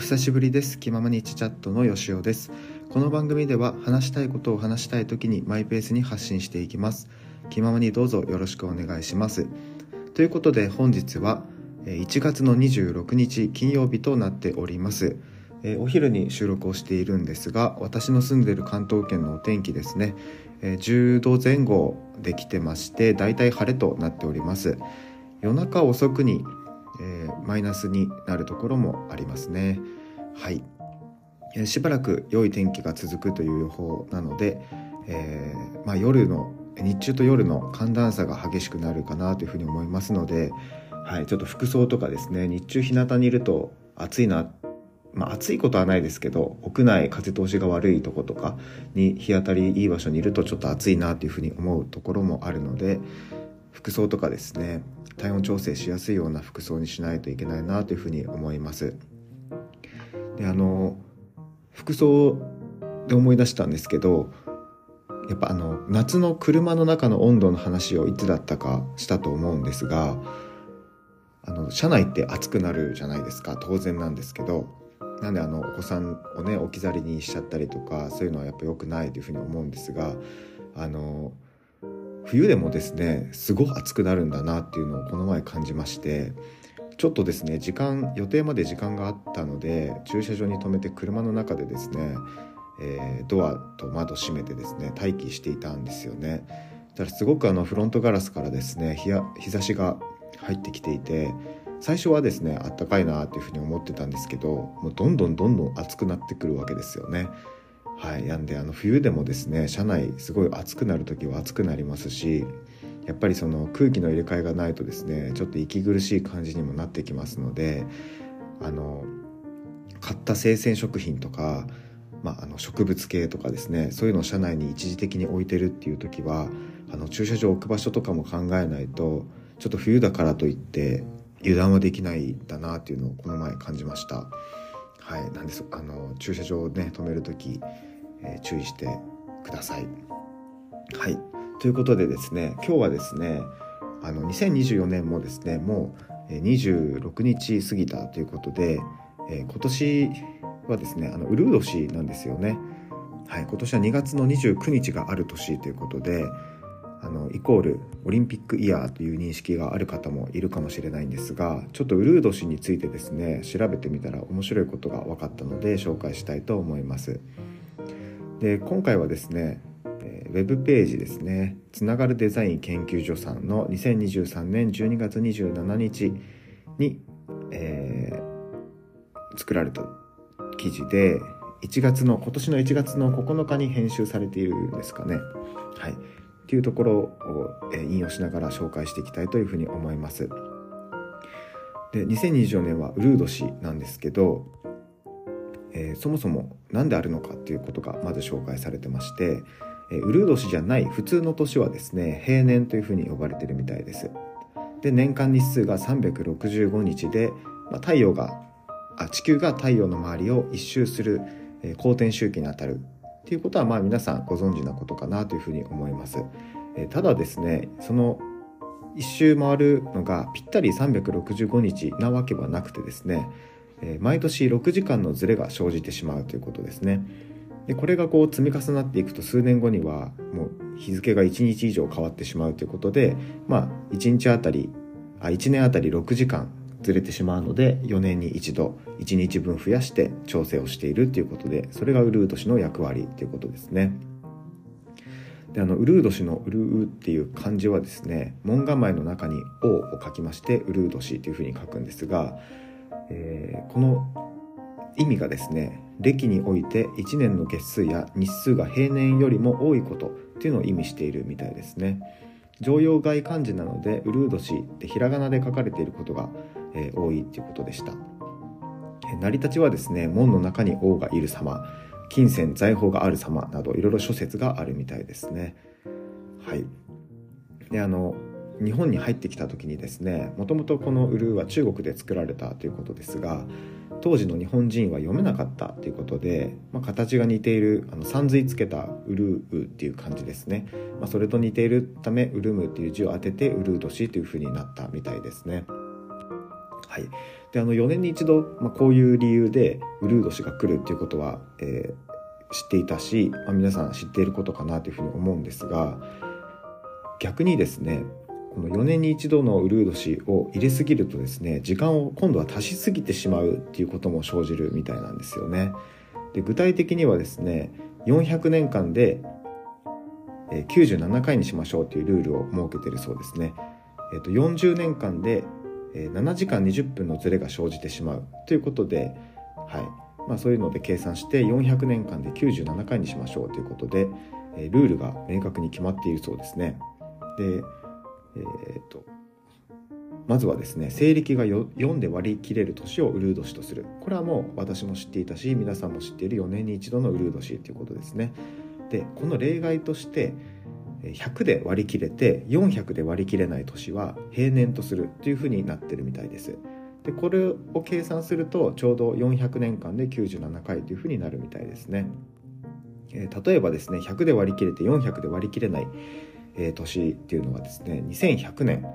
久しぶりです。気ままにチチャットのよしおです。この番組では話したいことを話したい時にマイペースに発信していきます。気ままにどうぞよろしくお願いします。ということで本日は1月の26日金曜日となっております。お昼に収録をしているんですが私の住んでいる関東圏のお天気ですね。10度前後できてましてだいたい晴れとなっております。夜中遅くにえー、マイナスになるところもありますね。はい、えー、しばらく良い天気が続くという予報なので、えー、まあ、夜の日中と夜の寒暖差が激しくなるかなというふうに思いますので、はい、ちょっと服装とかですね日中日向にいると暑いなまあ、暑いことはないですけど屋内風通しが悪いとことかに日当たりいい場所にいるとちょっと暑いなというふうに思うところもあるので服装とかですね体温調整しやすいような服装にしないといけないなというふうに思います。であの服装で思い出したんですけどやっぱあの夏の車の中の温度の話をいつだったかしたと思うんですがあの車内って暑くなるじゃないですか。当然なんですけどなんであのお子さんをね置き去りにしちゃったりとかそういうのはやっぱ良くないというふうに思うんですがあの冬でもですねすごい暑くなるんだなっていうのをこの前感じましてちょっとですね時間予定まで時間があったので駐車場に停めて車の中でですね、えー、ドアと窓閉めてですね待機していたんですよね。だからすごくあのフロントガラスからですね日日差しが入ってきていて最初はですねあったかいなっていうふうに思ってたんですけどもうどんどんどんどん暑くなってくるわけですよね。はい、なんであの冬でもですね車内すごい暑くなる時は暑くなりますしやっぱりその空気の入れ替えがないとですねちょっと息苦しい感じにもなってきますのであの買った生鮮食品とか、まあ、あの植物系とかですねそういうのを車内に一時的に置いてるっていう時はあの駐車場置く場所とかも考えないとちょっと冬だからといって油断はできないんだなっていうのをこの前感じました。はい、なんですあの駐車場をね止める時えー、注意してください。はいということでですね今日はですねあの2024年もですねもう26日過ぎたということで、えー、今年はですねあのウルー年なんですよね。はい、今年は2月の29日がある年ということであのイコールオリンピックイヤーという認識がある方もいるかもしれないんですがちょっとウルー年についてですね調べてみたら面白いことが分かったので紹介したいと思います。で今回はですねウェブページですね。つながるデザイン研究所さんの2023年12月27日に、えー、作られた記事で1月の今年の1月の9日に編集されているんですかね。はい。っていうところを、え、引用しながら紹介していきたいというふうに思います。で2024年はウルード氏なんですけどえー、そもそも何であるのかっていうことがまず紹介されてまして、えー、ウルー年じゃない普通の年はですね平年というふうに呼ばれてるみたいです。で年間日数が365日で、まあ、太陽があ地球が太陽の周りを一周する、えー、公転周期にあたるっていうことはまあ皆さんご存知なことかなというふうに思います、えー、ただですねその一周回るのがぴったり365日なわけはなくてですね毎年6時間のズレが生じてしまうということですね。でこれがこう積み重なっていくと数年後にはもう日付が1日以上変わってしまうということで、まあ、1日あたりあ1年あたり6時間ずれてしまうので4年に一度1日分増やして調整をしているということでそれがウルー年の役割ということですね。であのウルー年のウルーっていう漢字はですね門構えの中に「王」を書きましてウルー年というふうに書くんですがえー、この意味がですね暦において1年の月数や日数が平年よりも多いことっていうのを意味しているみたいですね。常用外漢字なのでウルード氏ってひらがなで書かれていることが、えー、多いっていうことでした。成り立ちはですね門の中に王がいる様金銭財宝がある様などいろいろ諸説があるみたいですね。はい。であの日本に入ってきた時にですねもともとこのウルーは中国で作られたということですが当時の日本人は読めなかったということで、まあ、形が似ているあのさんずいつけたウルーっていう感じですね、まあ、それと似ているためウルムっていう字を当ててウルー年というふうになったみたいですね。はい、であの4年に一度、まあ、こういう理由でウルー年が来るっていうことは、えー、知っていたし、まあ、皆さん知っていることかなというふうに思うんですが逆にですねこの4年に一度のウルー年を入れすぎるとですね時間を今度は足しすぎてしまうっていうことも生じるみたいなんですよね。で具体的にはですね400年間で97回にしましょうというルールを設けているそうですね。えっと、40年間で7時間20分のズレが生じてしまうということで、はいまあ、そういうので計算して400年間で97回にしましょうということでルールが明確に決まっているそうですね。で、えー、とまずはですね西暦が4で割り切れる年をウルー年とするこれはもう私も知っていたし皆さんも知っている4年に一度のウルー年ということですね。でこの例外として100で割り切れて400で割り切れない年は平年とするというふうになってるみたいです。でこれを計算するとちょうど400年間で97回というふうになるみたいですね。えー、例えばですね100で割り切れて400で割り切れない、え、年っていうのはですね2100年、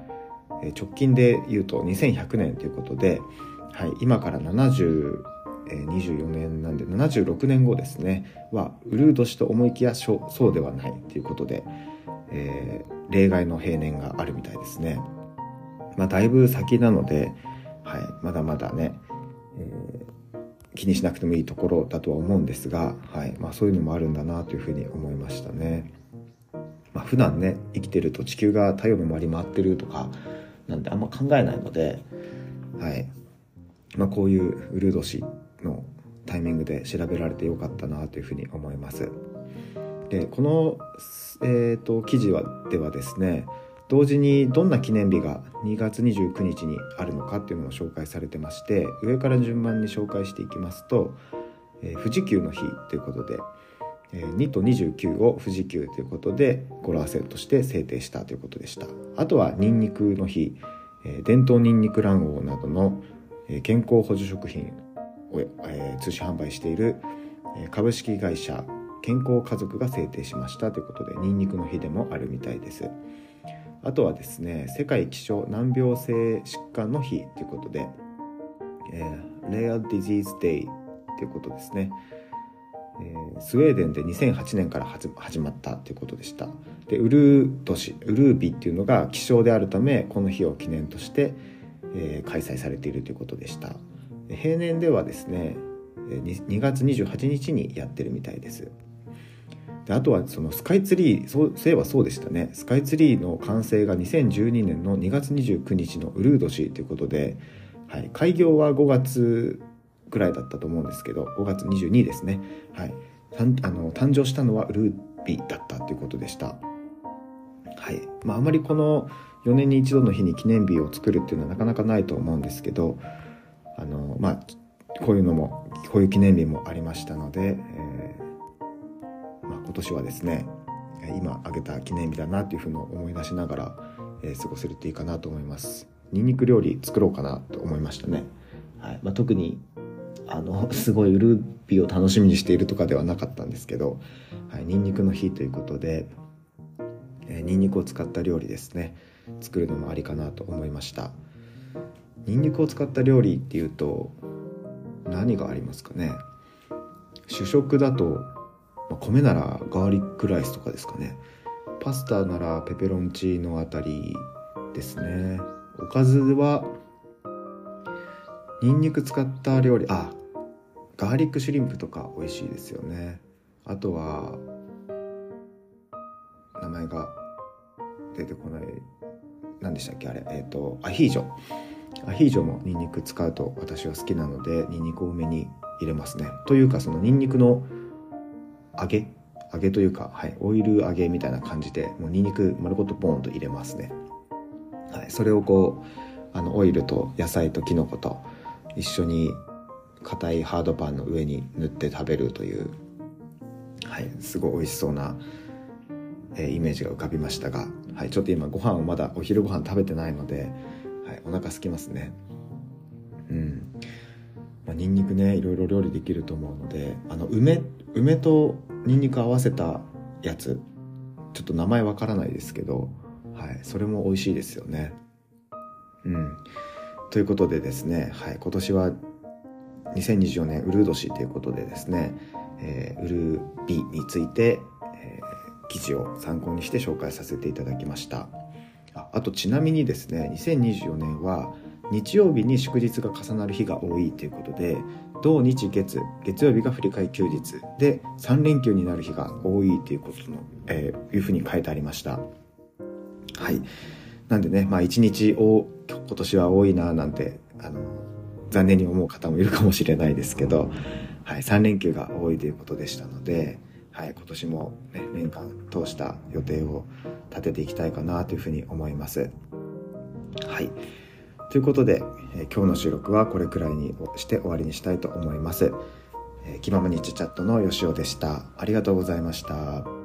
え、直近で言うと2100年ということで、はい、今から70 24年なんで76年後ですねはウルー年と思いきやそうではないということで、えー、例外の平年があるみたいですね。まあ、だいぶ先なので、はい、まだまだね、えー、気にしなくてもいいところだとは思うんですが、はいまあ、そういうのもあるんだなというふうに思いましたね。まあ、普段ね生きてると地球が太陽の周り回ってるとかなんてあんま考えないので、はいまあ、こういうウルー年のタイミングで調べられてよかったなというふうに思います。でこの、えーと、記事はではですね同時にどんな記念日が2月29日にあるのかっていうのを紹介されてまして上から順番に紹介していきますと、えー、富士急の日ということで、2と29を富士急ということで語呂合わせとして制定したということでした。あとはニンニクの日、伝統ニンニク卵黄などの、健康補助食品を、通信販売している株式会社健康家族が制定しましたということでニンニクの日でもあるみたいです。あとはですね世界気象難病性疾患の日ということで、えー、Rare Disease Day ということですね、えー、スウェーデンで2008年から始まったということでした。でウルー年ウルービっていうのが気象であるためこの日を記念として、えー、開催されているということでした。平年ではですね 2, 月28日にやってるみたいです。であとはそのスカイツリーそうそういえばそうでしたね。スカイツリーの完成が2012年の2月29日のウルード氏ということで、はい、開業は5月ぐらいだったと思うんですけど5月22ですね、はい、あの誕生したのはルービーだったということでした。はい。まあ、あまりこの4年に一度の日に記念日を作るっていうのはなかなかないと思うんですけどあのまあこういうのもこういう記念日もありましたので、えー、まあ、今年はですね今挙げた記念日だなというふうに思い出しながら、えー、過ごせるといいかなと思います。ニンニク料理作ろうかなと思いましたね、はい。まあ、特にあのすごいウルービを楽しみにしているとかではなかったんですけど、はい、ニンニクの日ということで、えー、ニンニクを使った料理ですね。作るのもありかなと思いました。ニンニクを使った料理っていうと何がありますかね？主食だと、まあ、米ならガーリックライスとかですかね。パスタならペペロンチーノあたりですね。おかずはニンニク使った料理。あガーリックシュリンプとか美味しいですよね。あとは名前が出てこない。何でしたっけ？あれ。えっ、ー、とアヒージョ。アヒージョもニンニク使うと私は好きなのでニンニク多めに入れますね。というかそのニンニクの揚げ？揚げというか、はい、オイル揚げみたいな感じでもうニンニク丸ごとボンと入れますね、はい、それをこうあのオイルと野菜とキノコと一緒に硬いハードパンの上に塗って食べるという、はい、すごい美味しそうな、えー、イメージが浮かびましたが、はい、ちょっと今ご飯をまだお昼ご飯食べてないのではい、お腹空きますね。うん。まあ、ニンニクねいろいろ料理できると思うのであの梅梅とニンニク合わせたやつちょっと名前わからないですけど、はい、それも美味しいですよね。うん。ということでですね、はい、今年は2024年ウルー年ということでですね、えー、ウルービについて、えー、記事を参考にして紹介させていただきました。ああとちなみにですね2024年は日曜日に祝日が重なる日が多いということで土日月月曜日が振り替休日で3連休になる日が多いということの、えー、いうふうに書いてありました。はい。なんでねまあ一日お今年は多いななんてあの残念に思う方もいるかもしれないですけど、はい、3連休が多いということでしたので、はい、今年も、ね、年間通した予定を立てていきたいかなというふうに思います。はいということで、え今日の収録はこれくらいにして終わりにしたいと思います。えー、気ままにチャットのよしおでした。ありがとうございました。